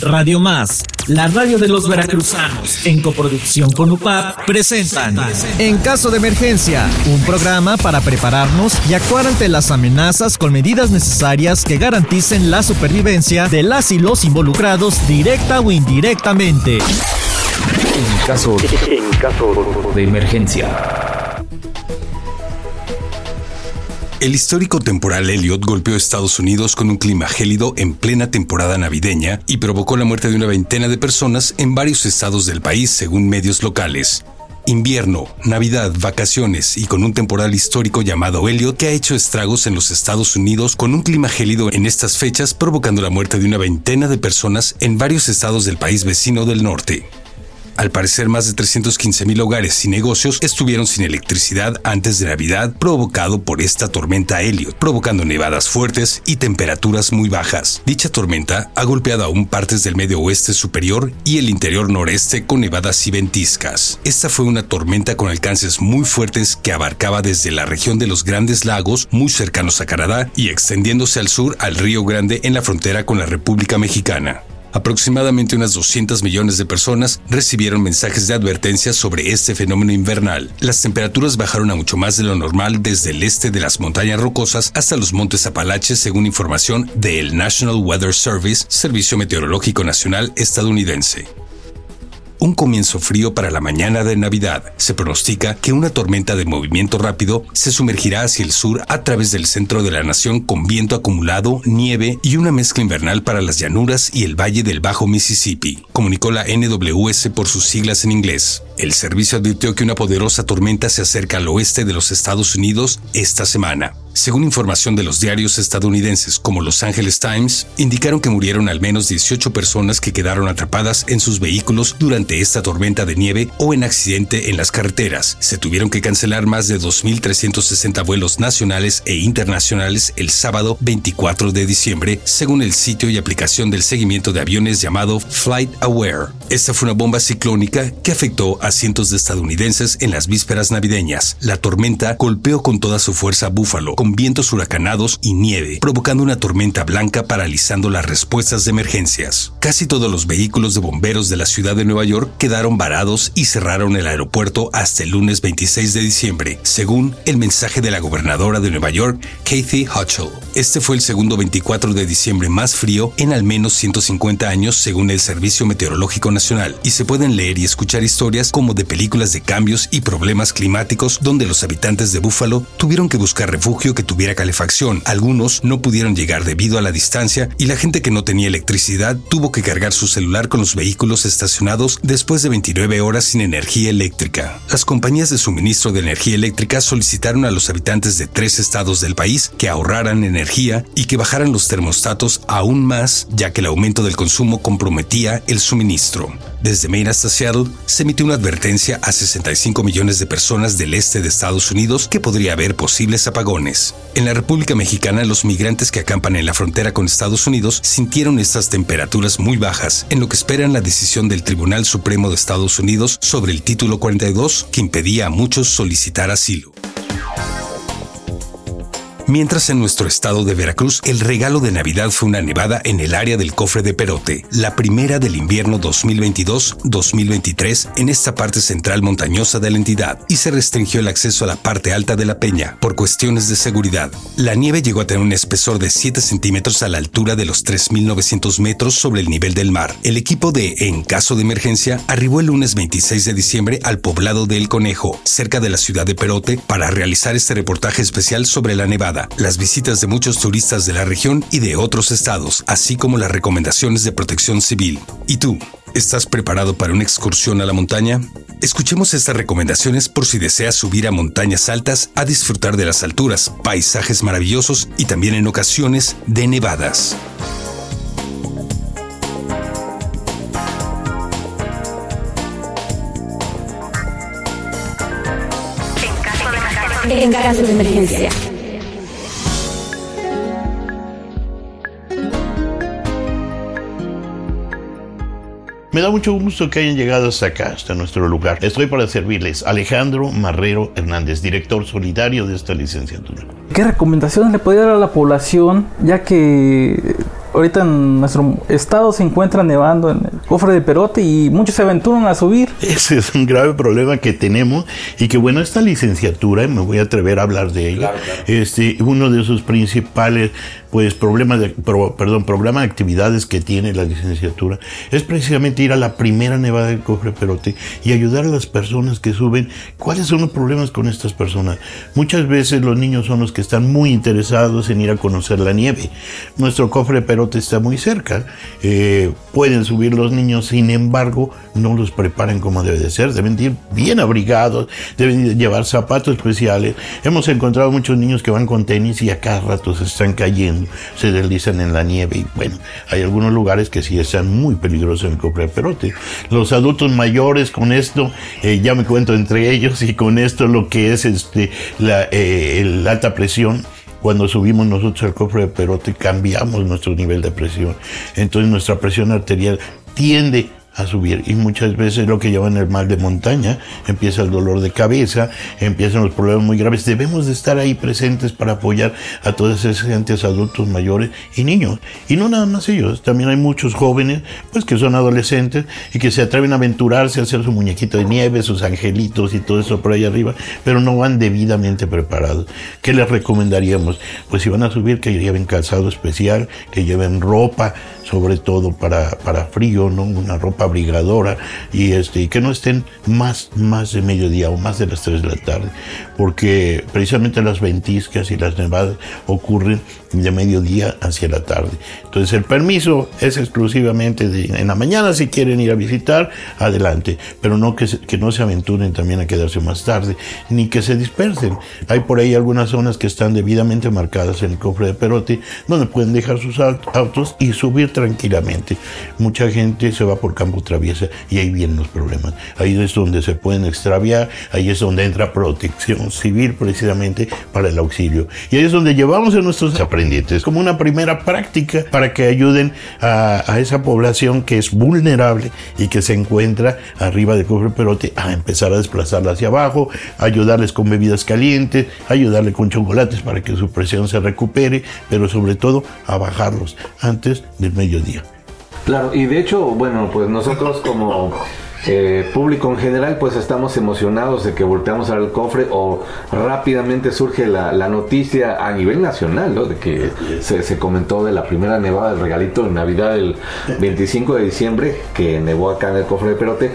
Radio Más, la radio de los veracruzanos, en coproducción con UPAP, presentan En caso de emergencia, un programa para prepararnos y actuar ante las amenazas con medidas necesarias que garanticen la supervivencia de las y los involucrados directa o indirectamente. En caso, en caso de emergencia. El histórico temporal Elliot golpeó Estados Unidos con un clima gélido en plena temporada navideña y provocó la muerte de una veintena de personas en varios estados del país, según medios locales. Invierno, Navidad, vacaciones y con un temporal histórico llamado Elliot que ha hecho estragos en los Estados Unidos con un clima gélido en estas fechas provocando la muerte de una veintena de personas en varios estados del país vecino del norte. Al parecer, más de 315 mil hogares y negocios estuvieron sin electricidad antes de Navidad, provocado por esta tormenta Elliot, provocando nevadas fuertes y temperaturas muy bajas. Dicha tormenta ha golpeado aún partes del medio oeste superior y el interior noreste con nevadas y ventiscas. Esta fue una tormenta con alcances muy fuertes que abarcaba desde la región de los Grandes Lagos, muy cercanos a Canadá, y extendiéndose al sur al Río Grande en la frontera con la República Mexicana. Aproximadamente unas 200 millones de personas recibieron mensajes de advertencia sobre este fenómeno invernal. Las temperaturas bajaron a mucho más de lo normal desde el este de las montañas rocosas hasta los montes Apalaches, según información del National Weather Service, Servicio Meteorológico Nacional estadounidense un comienzo frío para la mañana de Navidad. Se pronostica que una tormenta de movimiento rápido se sumergirá hacia el sur a través del centro de la nación con viento acumulado, nieve y una mezcla invernal para las llanuras y el valle del Bajo Mississippi, comunicó la NWS por sus siglas en inglés. El servicio advirtió que una poderosa tormenta se acerca al oeste de los Estados Unidos esta semana. Según información de los diarios estadounidenses como Los Angeles Times, indicaron que murieron al menos 18 personas que quedaron atrapadas en sus vehículos durante esta tormenta de nieve o en accidente en las carreteras. Se tuvieron que cancelar más de 2.360 vuelos nacionales e internacionales el sábado 24 de diciembre, según el sitio y aplicación del seguimiento de aviones llamado Flight Aware. Esta fue una bomba ciclónica que afectó a cientos de estadounidenses en las vísperas navideñas. La tormenta golpeó con toda su fuerza Búfalo, con vientos huracanados y nieve, provocando una tormenta blanca paralizando las respuestas de emergencias. Casi todos los vehículos de bomberos de la ciudad de Nueva York quedaron varados y cerraron el aeropuerto hasta el lunes 26 de diciembre, según el mensaje de la gobernadora de Nueva York, Kathy Hochul. Este fue el segundo 24 de diciembre más frío en al menos 150 años, según el Servicio Meteorológico Nacional, y se pueden leer y escuchar historias como de películas de cambios y problemas climáticos donde los habitantes de Buffalo tuvieron que buscar refugio que tuviera calefacción. Algunos no pudieron llegar debido a la distancia y la gente que no tenía electricidad tuvo que cargar su celular con los vehículos estacionados después de 29 horas sin energía eléctrica. Las compañías de suministro de energía eléctrica solicitaron a los habitantes de tres estados del país que ahorraran energía y que bajaran los termostatos aún más, ya que el aumento del consumo comprometía el suministro. Desde Maine hasta Seattle se emitió una advertencia a 65 millones de personas del este de Estados Unidos que podría haber posibles apagones. En la República Mexicana, los migrantes que acampan en la frontera con Estados Unidos sintieron estas temperaturas muy bajas, en lo que esperan la decisión del Tribunal Supremo de Estados Unidos sobre el título 42 que impedía a muchos solicitar asilo. Mientras en nuestro estado de Veracruz el regalo de Navidad fue una nevada en el área del cofre de Perote, la primera del invierno 2022-2023 en esta parte central montañosa de la entidad, y se restringió el acceso a la parte alta de la peña por cuestiones de seguridad. La nieve llegó a tener un espesor de 7 centímetros a la altura de los 3.900 metros sobre el nivel del mar. El equipo de En caso de emergencia arribó el lunes 26 de diciembre al poblado de El Conejo, cerca de la ciudad de Perote, para realizar este reportaje especial sobre la nevada las visitas de muchos turistas de la región y de otros estados, así como las recomendaciones de protección civil. ¿Y tú? ¿Estás preparado para una excursión a la montaña? Escuchemos estas recomendaciones por si deseas subir a montañas altas a disfrutar de las alturas, paisajes maravillosos y también en ocasiones de nevadas. En caso de emergencia. Me da mucho gusto que hayan llegado hasta acá, hasta nuestro lugar. Estoy para servirles. Alejandro Marrero Hernández, director solidario de esta licenciatura. ¿Qué recomendaciones le podría dar a la población, ya que ahorita en nuestro estado se encuentra nevando en el cofre de Perote y muchos se aventuran a subir. Ese es un grave problema que tenemos y que bueno, esta licenciatura, me voy a atrever a hablar de ella, este, uno de sus principales pues problemas de, perdón, programa de actividades que tiene la licenciatura es precisamente ir a la primera nevada del cofre Perote y ayudar a las personas que suben. ¿Cuáles son los problemas con estas personas? Muchas veces los niños son los que están muy interesados en ir a conocer la nieve. Nuestro cofre Perote está muy cerca. Eh, pueden subir los niños, sin embargo, no los preparan como debe de ser. Deben ir bien abrigados, deben llevar zapatos especiales. Hemos encontrado muchos niños que van con tenis y a cada rato se están cayendo se deslizan en la nieve y bueno, hay algunos lugares que sí están muy peligrosos en cofre perote. Los adultos mayores con esto, eh, ya me cuento entre ellos y con esto lo que es este, la, eh, alta presión cuando subimos nosotros al cofre de perote cambiamos nuestro nivel de presión. Entonces nuestra presión arterial tiende a subir y muchas veces lo que llaman el mal de montaña, empieza el dolor de cabeza, empiezan los problemas muy graves. Debemos de estar ahí presentes para apoyar a todos esos gentes adultos mayores y niños. Y no nada más ellos, también hay muchos jóvenes pues que son adolescentes y que se atreven a aventurarse a hacer su muñequito de nieve, sus angelitos y todo eso por ahí arriba, pero no van debidamente preparados. ¿Qué les recomendaríamos? Pues si van a subir que lleven calzado especial, que lleven ropa, sobre todo para, para frío, ¿no? Una ropa abrigadora y, este, que no estén más, más de mediodía o más de las 3 de la tarde, porque precisamente las ventiscas y las nevadas ocurren de mediodía hacia la tarde. Entonces el permiso es exclusivamente de, en la mañana si quieren ir a visitar, adelante, pero no que, que no se aventuren también a quedarse más tarde, ni que se dispersen. Hay por ahí algunas zonas que están debidamente marcadas en el cofre de Perote, donde pueden dejar sus autos y subir tranquilamente. Mucha gente se va por campo traviesa y ahí vienen los problemas. Ahí es donde se pueden extraviar, ahí es donde entra protección civil precisamente para el auxilio. Y ahí es donde llevamos a nuestros aprendientes como una primera práctica para que ayuden a, esa población que es vulnerable y que se encuentra arriba del cofre perote a empezar a desplazarla hacia abajo, ayudarles con bebidas calientes, ayudarle con chocolates para que su presión se recupere, pero sobre todo a bajarlos antes del medio día. Claro, y de hecho, bueno, pues nosotros como eh, público en general, pues estamos emocionados de que volteamos al cofre o rápidamente surge la, noticia a nivel nacional, ¿no? De que se, comentó de la primera nevada del regalito de Navidad del 25 de diciembre, que nevó acá en el cofre de Perote.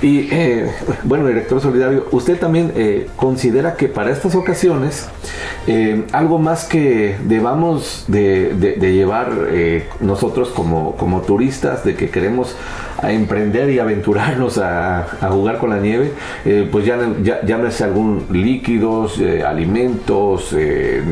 Y eh, bueno, director solidario, ¿usted también eh, considera que para estas ocasiones algo más que debamos de, de llevar nosotros como, como turistas, de que queremos a emprender y aventurarnos a, jugar con la nieve, eh, pues ya, ya llámese algún líquidos, eh, alimentos, eh,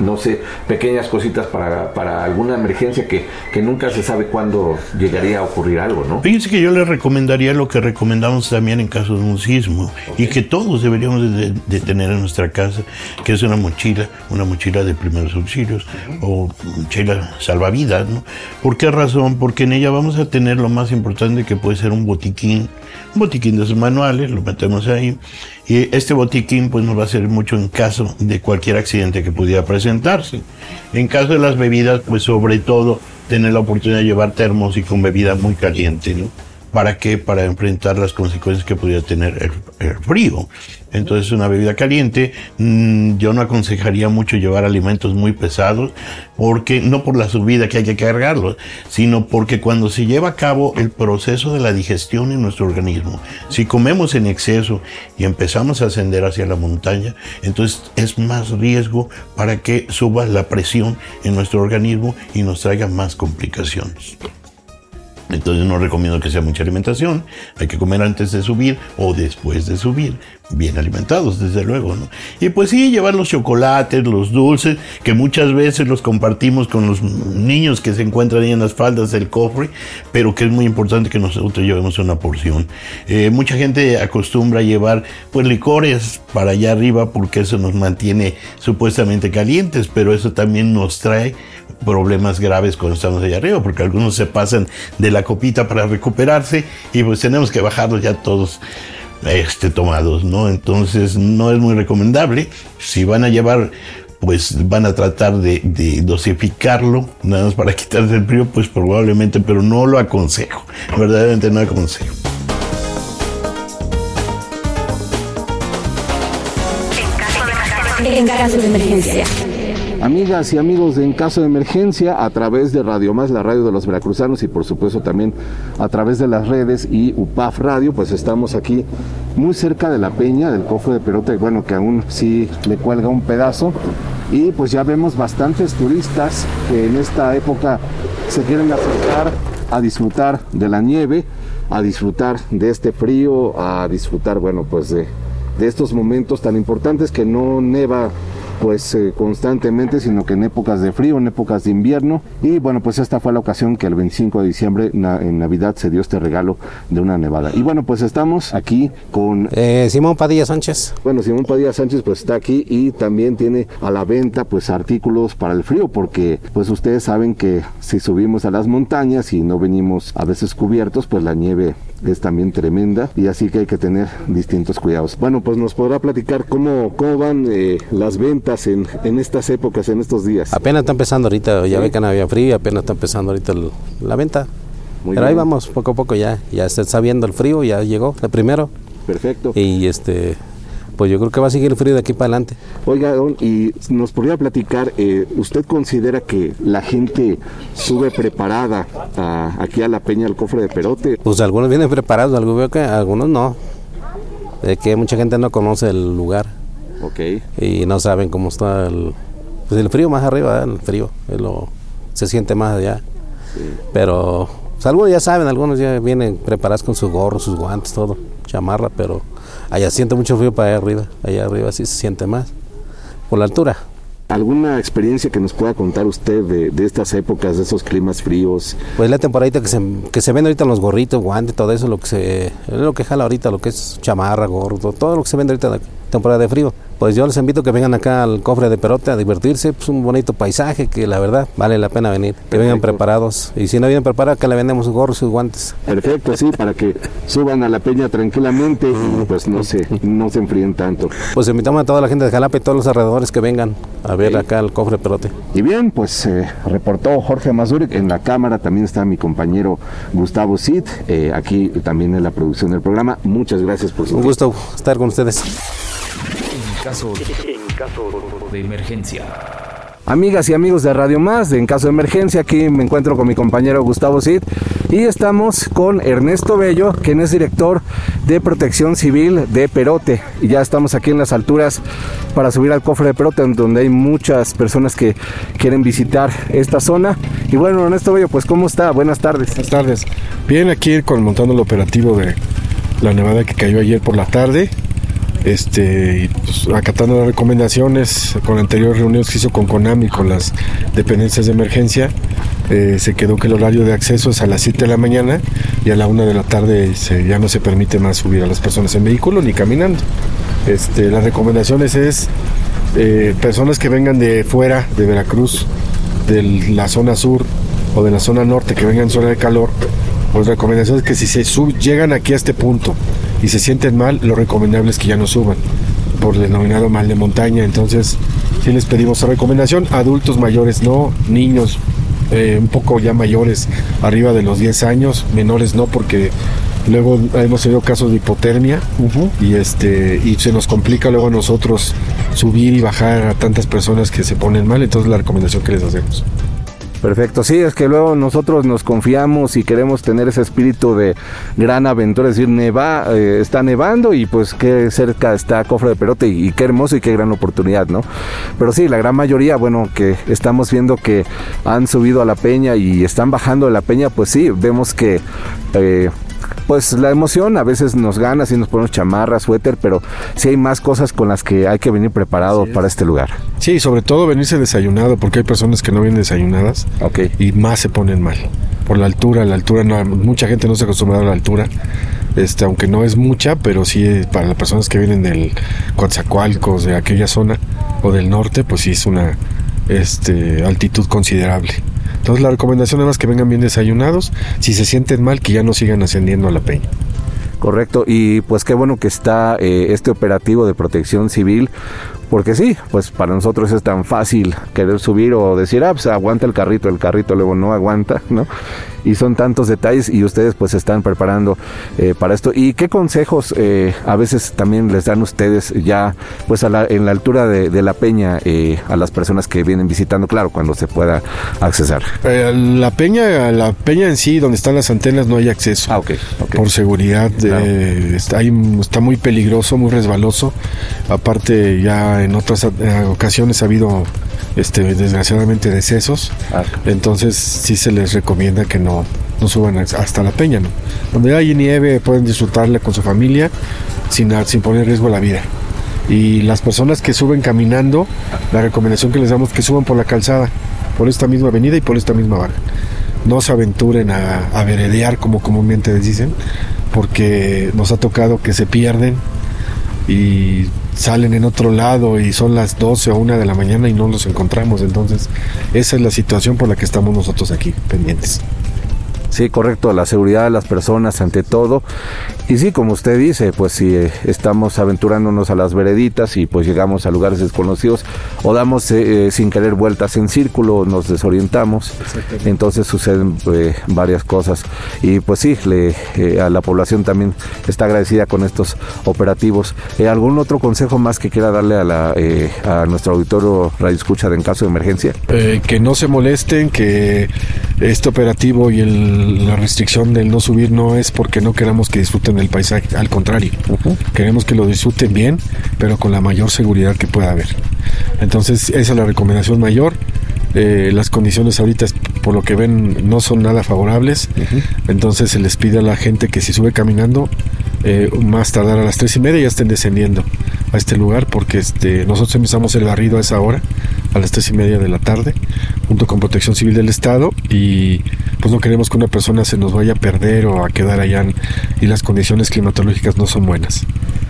no sé, pequeñas cositas para, para alguna emergencia que, que, nunca se sabe cuándo llegaría a ocurrir algo, ¿no? Fíjense que yo les recomendaría lo que recomendamos también en caso de un sismo y que todos deberíamos de, tener en nuestra casa, que es una mochila, una mochila de primeros auxilios o mochila salvavidas, ¿no? ¿Por qué razón? Porque en ella vamos a tener lo más importante que puede ser un botiquín, un botiquín de esos manuales, lo metemos ahí. Y este botiquín pues nos va a servir mucho en caso de cualquier accidente que pudiera presentarse. En caso de las bebidas, pues sobre todo tener la oportunidad de llevar termos y con bebida muy caliente, ¿no? ¿Para qué? Para enfrentar las consecuencias que pudiera tener el, frío. Entonces, una bebida caliente, mm, yo no aconsejaría mucho llevar alimentos muy pesados, porque no por la subida que hay que cargarlos, sino porque cuando se lleva a cabo el proceso de la digestión en nuestro organismo, si comemos en exceso y empezamos a ascender hacia la montaña, entonces es más riesgo para que suba la presión en nuestro organismo y nos traiga más complicaciones. Entonces no recomiendo que sea mucha alimentación. Hay que comer antes de subir o después de subir. Bien alimentados, desde luego, ¿no? Y pues sí, llevar los chocolates, los dulces, que muchas veces los compartimos con los niños que se encuentran ahí en las faldas del cofre, pero que es muy importante que nosotros llevemos una porción. Eh, mucha gente acostumbra llevar pues licores para allá arriba porque eso nos mantiene supuestamente calientes, pero eso también nos trae problemas graves cuando estamos allá arriba, porque algunos se pasan de la copita para recuperarse y pues tenemos que bajarlos ya todos este, tomados, ¿no? Entonces no es muy recomendable. Si van a llevar pues van a tratar de, dosificarlo, nada más para quitarse el frío, pues probablemente, pero no lo aconsejo, verdaderamente no aconsejo. En caso de emergencia. Amigas y amigos de En Caso de Emergencia, a través de Radio Más, la radio de los veracruzanos y por supuesto también a través de las redes y UPAF Radio, pues estamos aquí muy cerca de la peña del cofre de Perote, bueno, que aún sí le cuelga un pedazo. Y pues ya vemos bastantes turistas que en esta época se quieren acercar a disfrutar de la nieve, a disfrutar de este frío, a disfrutar, bueno, pues de, de estos momentos tan importantes que no neva pues eh, constantemente, sino que en épocas de frío, en épocas de invierno. Y bueno, pues esta fue la ocasión que el 25 de diciembre, na- en Navidad, se dio este regalo de una nevada. Y bueno, pues estamos aquí con Eh, Simón Padilla Sánchez. bueno, Simón Padilla Sánchez pues está aquí y también tiene a la venta pues artículos para el frío porque pues ustedes saben que si subimos a las montañas y no venimos a veces cubiertos pues la nieve es también tremenda y así que hay que tener distintos cuidados. Bueno, pues nos podrá platicar cómo, cómo van eh, las ventas en, en estas épocas, en estos días. Apenas está empezando ahorita, ya Sí. ve que no había frío, apenas está empezando ahorita el- la venta. Muy Pero ahí vamos, poco a poco ya, ya está viendo el frío, ya llegó el primero. Perfecto. Y este, pues yo creo que va a seguir el frío de aquí para adelante. Oiga, don, y nos podría platicar, eh, ¿usted considera que la gente sube preparada a- aquí a la Peña al cofre de Perote? Pues algunos vienen preparados, algunos veo que algunos no. Es que mucha gente no conoce el lugar Ok. y no saben cómo está el, pues el frío más arriba, ¿eh? el frío, es lo- se siente más allá. Pero pues, algunos ya saben, algunos ya vienen preparados con su gorro, sus guantes, todo, chamarra, pero allá siente mucho frío para allá arriba, allá arriba sí se siente más, por la altura. ¿Alguna experiencia que nos pueda contar usted de, de estas épocas, de esos climas fríos? Pues la temporadita que se, que se vende ahorita los gorritos, guantes, todo eso, lo que se, lo que jala ahorita, lo que es chamarra, gorro, todo, lo que se vende ahorita temporada de frío. Pues yo les invito a que vengan acá al cofre de Perote a divertirse, pues un bonito paisaje que la verdad vale la pena venir, que vengan preparados. Y si no vienen preparados, que le vendemos sus gorros y sus guantes. Perfecto, sí, para que suban a la peña tranquilamente y pues no se, no se enfríen tanto. Pues invitamos a toda la gente de Jalapa y todos los alrededores que vengan a ver acá al cofre de Perote. Y bien, pues eh, reportó Jorge Mazurek. En la cámara también está mi compañero Gustavo Cid, eh, aquí también en la producción del programa. Muchas gracias por su Un gusto estar con ustedes. En caso, en caso de emergencia. Amigas y amigos de Radio Más, de en caso de emergencia, aquí me encuentro con mi compañero Gustavo Cid y estamos con Ernesto Bello, quien es director de Protección Civil de Perote. Y ya estamos aquí en las alturas para subir al cofre de Perote, donde hay muchas personas que quieren visitar esta zona. Y bueno, Ernesto Bello, pues ¿cómo está? Buenas tardes. Buenas tardes. Bien, aquí con montando el operativo de la nevada que cayó ayer por la tarde. Este, pues, acatando las recomendaciones con anteriores reuniones que hizo con Conami, con las dependencias de emergencia, eh, se quedó que el horario de acceso es a las 7 de la mañana y a la 1 de la tarde ya no se permite más subir a las personas en vehículo ni caminando. Este, las recomendaciones es eh, personas que vengan de fuera, de Veracruz, de la zona sur o de la zona norte, que vengan en zona de calor, pues recomendación es que si se sub- llegan aquí a este punto y se sienten mal, lo recomendable es que ya no suban por el denominado mal de montaña. Entonces, sí les pedimos esa recomendación. Adultos mayores no, niños eh, un poco ya mayores, arriba de los 10 años, menores no, porque luego hemos tenido casos de hipotermia y este y se nos complica luego a nosotros subir y bajar a tantas personas que se ponen mal. Entonces, la recomendación que les hacemos. Perfecto, sí, es que luego nosotros nos confiamos y queremos tener ese espíritu de gran aventura, es decir, neva, eh, está nevando y pues qué cerca está Cofre de Perote y, qué hermoso y qué gran oportunidad, ¿no? Pero sí, la gran mayoría, bueno, que estamos viendo que han subido a la peña y están bajando de la peña, pues sí, vemos que... eh, pues la emoción a veces nos gana si nos ponemos chamarra, suéter, pero sí hay más cosas con las que hay que venir preparado para este lugar. Sí, sobre todo venirse desayunado, porque hay personas que no vienen desayunadas Ok. y más se ponen mal. Por la altura, la altura, no, mucha gente no se ha acostumbrado a la altura, este, aunque no es mucha, pero sí eh, para las personas que vienen del Coatzacoalcos, de aquella zona, o del norte, pues sí es una este, altitud considerable. Entonces la recomendación es que vengan bien desayunados, si se sienten mal, que ya no sigan ascendiendo a la peña. Correcto, y pues qué bueno que está eh, este operativo de protección civil, porque sí, pues para nosotros es tan fácil querer subir o decir, ah, pues aguanta el carrito, el carrito luego no aguanta, ¿no? Y son tantos detalles y ustedes pues están preparando eh, para esto. ¿Y qué consejos eh, a veces también les dan ustedes ya pues a la, en la altura de, la peña eh, a las personas que vienen visitando, claro, cuando se pueda accesar? la peña, la peña en sí, donde están las antenas, no hay acceso. Ah, ok. Por seguridad, está, está muy peligroso, muy resbaloso. Aparte ya en otras ocasiones ha habido este desgraciadamente decesos. Ah. Entonces sí se les recomienda que no, no suban hasta la peña, ¿no? Donde hay nieve pueden disfrutarla con su familia sin, sin poner en riesgo la vida. Y las personas que suben caminando, la recomendación que les damos es que suban por la calzada, por esta misma avenida y por esta misma barra. No se aventuren a, a veredear como comúnmente les dicen, porque nos ha tocado que se pierden y salen en otro lado y son las 12 o 1 de la mañana y no los encontramos. Entonces, esa es la situación por la que estamos nosotros aquí pendientes. Sí, correcto, la seguridad de las personas ante todo. Y sí, como usted dice, pues si eh, estamos aventurándonos a las vereditas y pues llegamos a lugares desconocidos o damos eh, eh, sin querer vueltas en círculo, nos desorientamos, entonces suceden varias cosas. Y pues sí, le, a la población también está agradecida con estos operativos. ¿Algún otro consejo más que quiera darle a, la, a nuestro auditorio Radio Escucha en caso de emergencia? que no se molesten, que este operativo y el la restricción del no subir no es porque no queramos que disfruten el paisaje, al contrario, queremos que lo disfruten bien, pero con la mayor seguridad que pueda haber. Entonces, esa es la recomendación mayor. Eh, las condiciones ahorita, por lo que ven, no son nada favorables. Entonces se les pide a la gente que si sube caminando, eh, más tardar a las tres y media ya estén descendiendo a este lugar, porque este, nosotros empezamos el barrido a esa hora, a las tres y media de la tarde, junto con Protección Civil del Estado, y pues no queremos que una persona se nos vaya a perder o a quedar allá y las condiciones climatológicas no son buenas.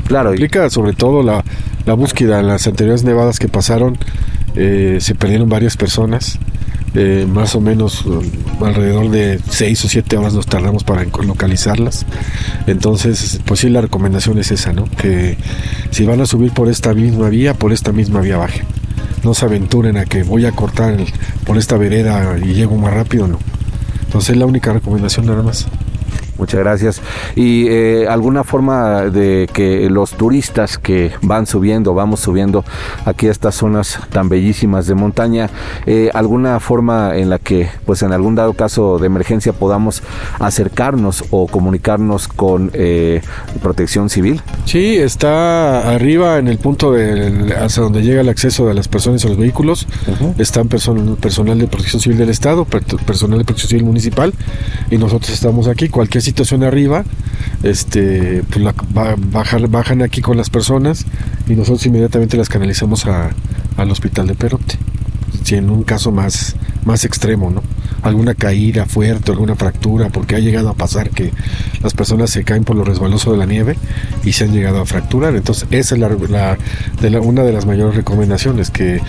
Claro. Implica sobre todo la, la búsqueda en las anteriores nevadas que pasaron, eh, se perdieron varias personas. Eh, más o menos um, alrededor de seis o siete horas nos tardamos para localizarlas. Entonces, pues sí, la recomendación es esa, ¿no? Que si van a subir por esta misma vía, por esta misma vía bajen. No se aventuren a que voy a cortar por esta vereda y llego más rápido, no. Entonces es la única recomendación nada más. Muchas gracias. ¿Y eh, alguna forma de que los turistas que van subiendo, vamos subiendo aquí a estas zonas tan bellísimas de montaña, eh, alguna forma en la que, pues en algún dado caso de emergencia, podamos acercarnos o comunicarnos con eh, Protección Civil? Sí, está arriba en el punto de hacia donde llega el acceso de las personas a los vehículos. Están personal de Protección Civil del Estado, personal de Protección Civil Municipal y nosotros estamos aquí. Cualquier situación arriba, este, pues bajan aquí con las personas y nosotros inmediatamente las canalizamos a, al hospital de Perote. Si en un caso más, más extremo, ¿no? Alguna caída fuerte, alguna fractura, porque ha llegado a pasar que las personas se caen por lo resbaloso de la nieve y se han llegado a fracturar. Entonces, esa es la, una de las mayores recomendaciones, que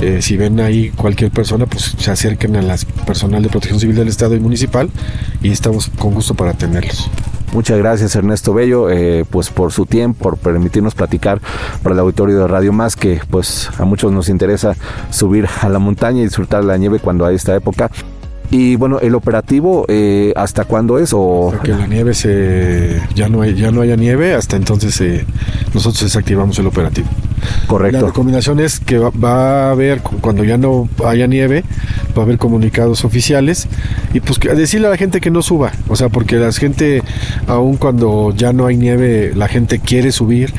eh, si ven ahí cualquier persona, pues se acerquen a las personal de protección civil del Estado y municipal y estamos con gusto para atenderlos. Muchas gracias Ernesto Bello, eh, pues por su tiempo, por permitirnos platicar para el auditorio de Radio Más, que pues a muchos nos interesa subir a la montaña y disfrutar la nieve cuando hay esta época. Y bueno, el operativo, eh, ¿hasta cuándo es? O... que la nieve se ya no hay, ya no haya nieve, hasta entonces eh, nosotros desactivamos el operativo. Correcto. La recomendación es que va, a haber, cuando ya no haya nieve, va a haber comunicados oficiales y pues decirle a la gente que no suba, o sea, porque la gente, aun cuando ya no hay nieve, la gente quiere subir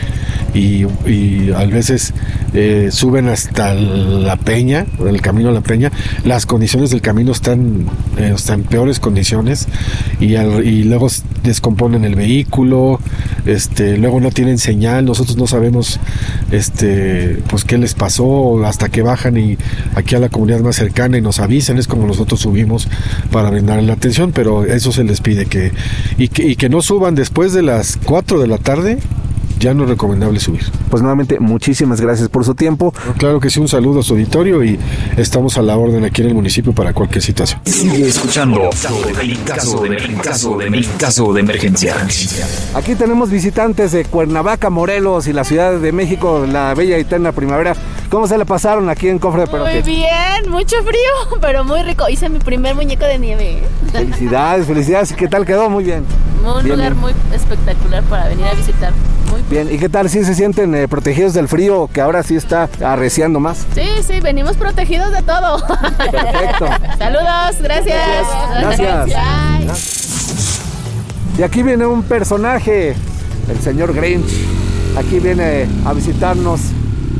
y, y a veces eh, suben hasta la peña, el camino a la peña, las condiciones del camino están, eh, están en peores condiciones y, y luego descomponen el vehículo, este, luego no tienen señal, nosotros no sabemos este, pues qué les pasó hasta que bajan y aquí a la comunidad más cercana y nos avisan, es como nosotros subimos para brindar la atención, pero eso se les pide que y, que, y que no suban después de las 4 de la tarde ya no es recomendable subir. Pues nuevamente, muchísimas gracias por su tiempo. Claro que sí, un saludo a su auditorio y estamos a la orden aquí en el municipio para cualquier situación. Sigue escuchando en caso de, en caso de, en caso de emergencia. Aquí tenemos visitantes de Cuernavaca, Morelos y la Ciudad de México, la bella y eterna primavera. ¿Cómo se le pasaron aquí en Cofre de Perote? Muy bien, mucho frío, pero muy rico. Hice mi primer muñeco de nieve. Felicidades, felicidades. ¿Qué tal quedó? Muy bien. Un Bien, lugar bien. muy espectacular para venir a visitar. Muy Bien, ¿y qué tal si se sienten eh, protegidos del frío que ahora sí está arreciando más? Sí, sí, venimos protegidos de todo. Perfecto. Saludos, gracias. Gracias. Y aquí viene un personaje, el señor Grinch. Aquí viene a visitarnos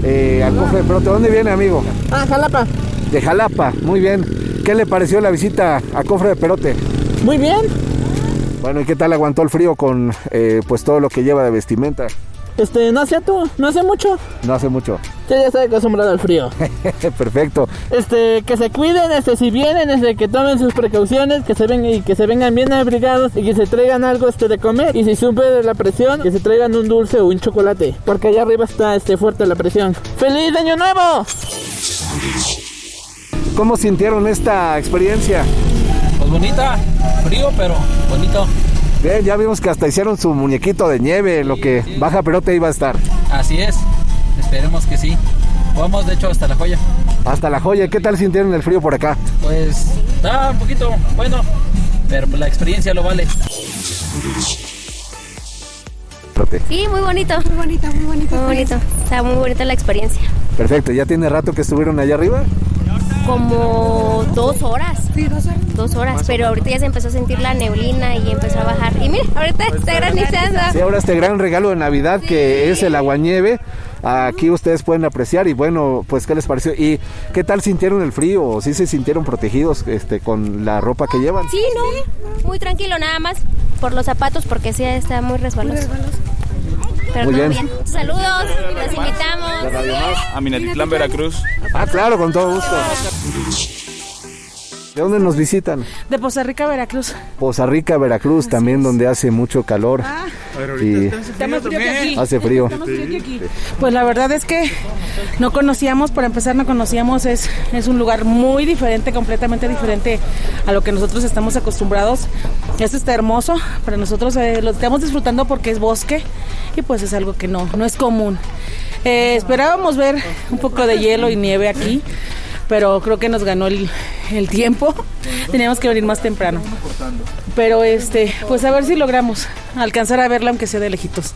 eh, al cofre de Perote. ¿Dónde viene, amigo? Ah, Jalapa. De Jalapa, muy bien. ¿Qué le pareció la visita a Cofre de Perote? Muy bien. Bueno, ¿y qué tal aguantó el frío con eh, pues todo lo que lleva de vestimenta? Este, no hacía tú, no hace mucho. No hace mucho. Ya ya estoy acostumbrado al frío. Perfecto. Este, que se cuiden, este, si vienen, este, que tomen sus precauciones, que se vengan y que se vengan bien abrigados y que se traigan algo, este, de comer. Y si sube la presión, que se traigan un dulce o un chocolate, porque allá arriba está, este, fuerte la presión. ¡Feliz Año Nuevo! ¿Cómo sintieron esta experiencia? Pues bonita, frío, pero bonito. Bien, ya vimos que hasta hicieron su muñequito de nieve, lo que Baja Perote iba a estar. Así es, esperemos que sí. Vamos, de hecho, hasta la joya. Hasta la joya, ¿qué tal sintieron el frío por acá? Pues está un poquito bueno, pero pues la experiencia lo vale. Sí, muy bonito. Muy bonito, muy bonito. Muy bonito. Está muy bonita la experiencia. Perfecto, ¿ya tiene rato que estuvieron allá arriba? Como dos horas. Sí, dos horas. Dos horas, pero ahorita ya se empezó a sentir la neblina y empezó a bajar. Y mira, ahorita está granizando. Sí, ahora este gran regalo de Navidad que es el aguanieve, aquí ustedes pueden apreciar y bueno, pues ¿qué les pareció? ¿Y qué tal sintieron el frío? ¿Sí se sintieron protegidos este, con la ropa que llevan? Sí, no, muy tranquilo, nada más por los zapatos porque sí está muy resbaloso. Pero Muy todo bien. bien. Saludos, los invitamos. A Minatitlán, Veracruz. Ah, claro, con todo gusto. ¿De dónde nos visitan? De Poza Rica, Veracruz. Poza Rica, Veracruz, también donde hace mucho calor. y Está más frío que aquí. hace frío. Está más frío que aquí. Pues la verdad es que no conocíamos, para empezar no conocíamos, es, es un lugar muy diferente, completamente diferente a lo que nosotros estamos acostumbrados. Esto está hermoso, para nosotros eh, lo estamos disfrutando porque es bosque y pues es algo que no, no es común. Eh, esperábamos ver un poco de hielo y nieve aquí, pero creo que nos ganó el, el tiempo. Teníamos que venir más temprano. Pero este, pues a ver si logramos alcanzar a verla aunque sea de lejitos.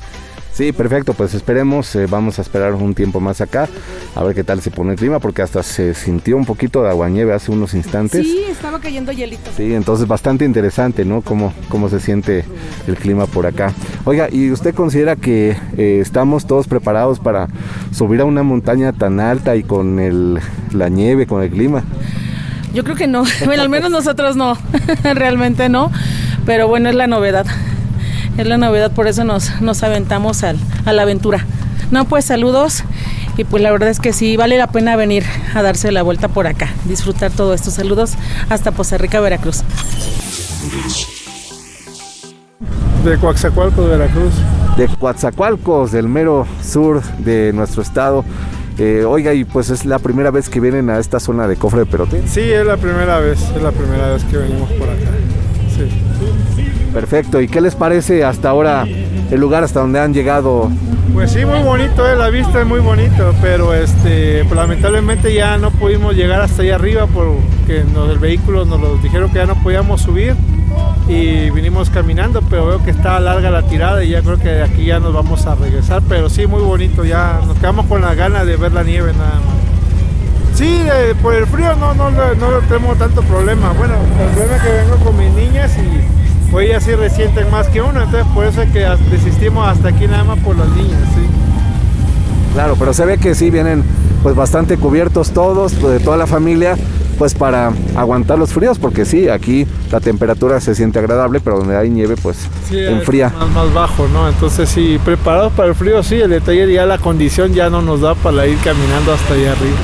Sí, perfecto, pues esperemos, eh, vamos a esperar un tiempo más acá, a ver qué tal se pone el clima, porque hasta se sintió un poquito de aguanieve hace unos instantes. Sí, estaba cayendo hielito. Sí, entonces bastante interesante, ¿no? Cómo, cómo se siente el clima por acá. Oiga, ¿y usted considera que eh, estamos todos preparados para subir a una montaña tan alta y con el, la nieve, con el clima? Yo creo que no. Bueno, al menos nosotros no. Realmente no. Pero bueno, es la novedad. Es la novedad, por eso nos, nos aventamos al, a la aventura. No, pues saludos. Y pues la verdad es que sí, vale la pena venir a darse la vuelta por acá, disfrutar todo esto. Saludos hasta Poza Rica, Veracruz. De Coaxacualcos, Veracruz. De Coatzacoalcos, del mero sur de nuestro estado. Eh, oiga, y pues es la primera vez que vienen a esta zona de cofre de perote. Sí, es la primera vez, es la primera vez que venimos por acá. Sí. Perfecto, ¿y qué les parece hasta ahora el lugar hasta donde han llegado? Pues sí, muy bonito, eh, la vista es muy bonito, pero este, pues, lamentablemente ya no pudimos llegar hasta allá arriba porque el vehículo nos lo dijeron que ya no podíamos subir y vinimos caminando, pero veo que está larga la tirada y ya creo que de aquí ya nos vamos a regresar, pero sí, muy bonito, ya nos quedamos con las ganas de ver la nieve nada más. Sí, por el frío no, no, no, no tenemos tanto problema. Bueno, el problema es que vengo con mis niñas y pues ellas sí resienten más que uno, entonces por eso es que desistimos hasta aquí nada más por las niñas, sí. Claro, pero se ve que sí vienen pues bastante cubiertos todos, pues, de toda la familia, pues para aguantar los fríos, porque sí, aquí la temperatura se siente agradable, pero donde hay nieve pues Sí, enfría. es Más, más bajo, ¿no? Entonces sí, preparados para el frío, sí, el detalle ya la condición ya no nos da para ir caminando hasta allá arriba.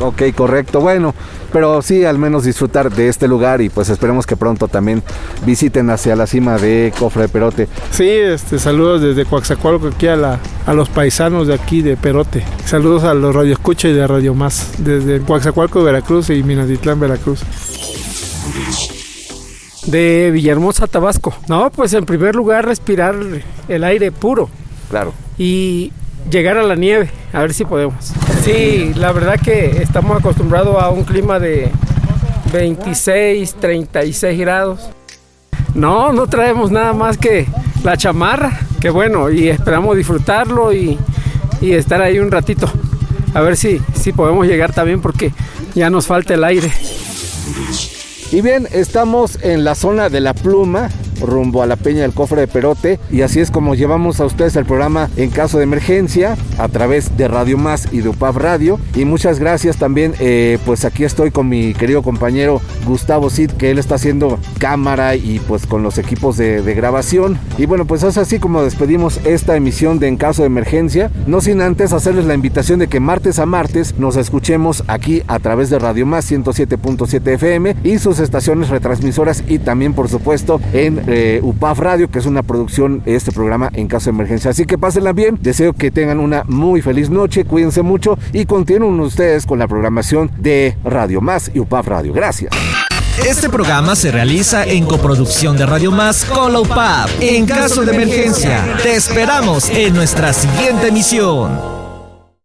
Ok, correcto. Bueno, pero sí, al menos disfrutar de este lugar y pues esperemos que pronto también visiten hacia la cima de Cofre de Perote. Sí, este, saludos desde Coaxacualco aquí a, la, a los paisanos de aquí de Perote. Saludos a los Radio Escucha y de Radio Más, desde Coaxacualco, Veracruz y Minatitlán, Veracruz. De Villahermosa, Tabasco. No, pues en primer lugar respirar el aire puro. Claro. Y llegar a la nieve, a ver si podemos. Sí, la verdad que estamos acostumbrados a un clima de 26, 36 grados. No, no traemos nada más que la chamarra, que bueno, y esperamos disfrutarlo y, y estar ahí un ratito. A ver si, si podemos llegar también porque ya nos falta el aire. Y bien, estamos en la zona de la pluma, rumbo a la Peña del Cofre de Perote. Y así es como llevamos a ustedes el programa en caso de emergencia a través de Radio Más y de UPAF Radio. Y muchas gracias también, eh, pues aquí estoy con mi querido compañero Gustavo Cid, que él está haciendo cámara y pues con los equipos de, de grabación. Y bueno, pues es así como despedimos esta emisión de En caso de emergencia. No sin antes hacerles la invitación de que martes a martes nos escuchemos aquí a través de Radio Más 107.7 FM y sus estaciones retransmisoras y también por supuesto en eh, UPAF Radio, que es una producción de este programa en caso de emergencia. Así que pásenla bien, deseo que tengan una muy feliz noche, cuídense mucho y continúen ustedes con la programación de Radio Más y UPAF Radio. Gracias. Este programa se realiza en coproducción de Radio Más con la. En caso de emergencia, te esperamos en nuestra siguiente emisión.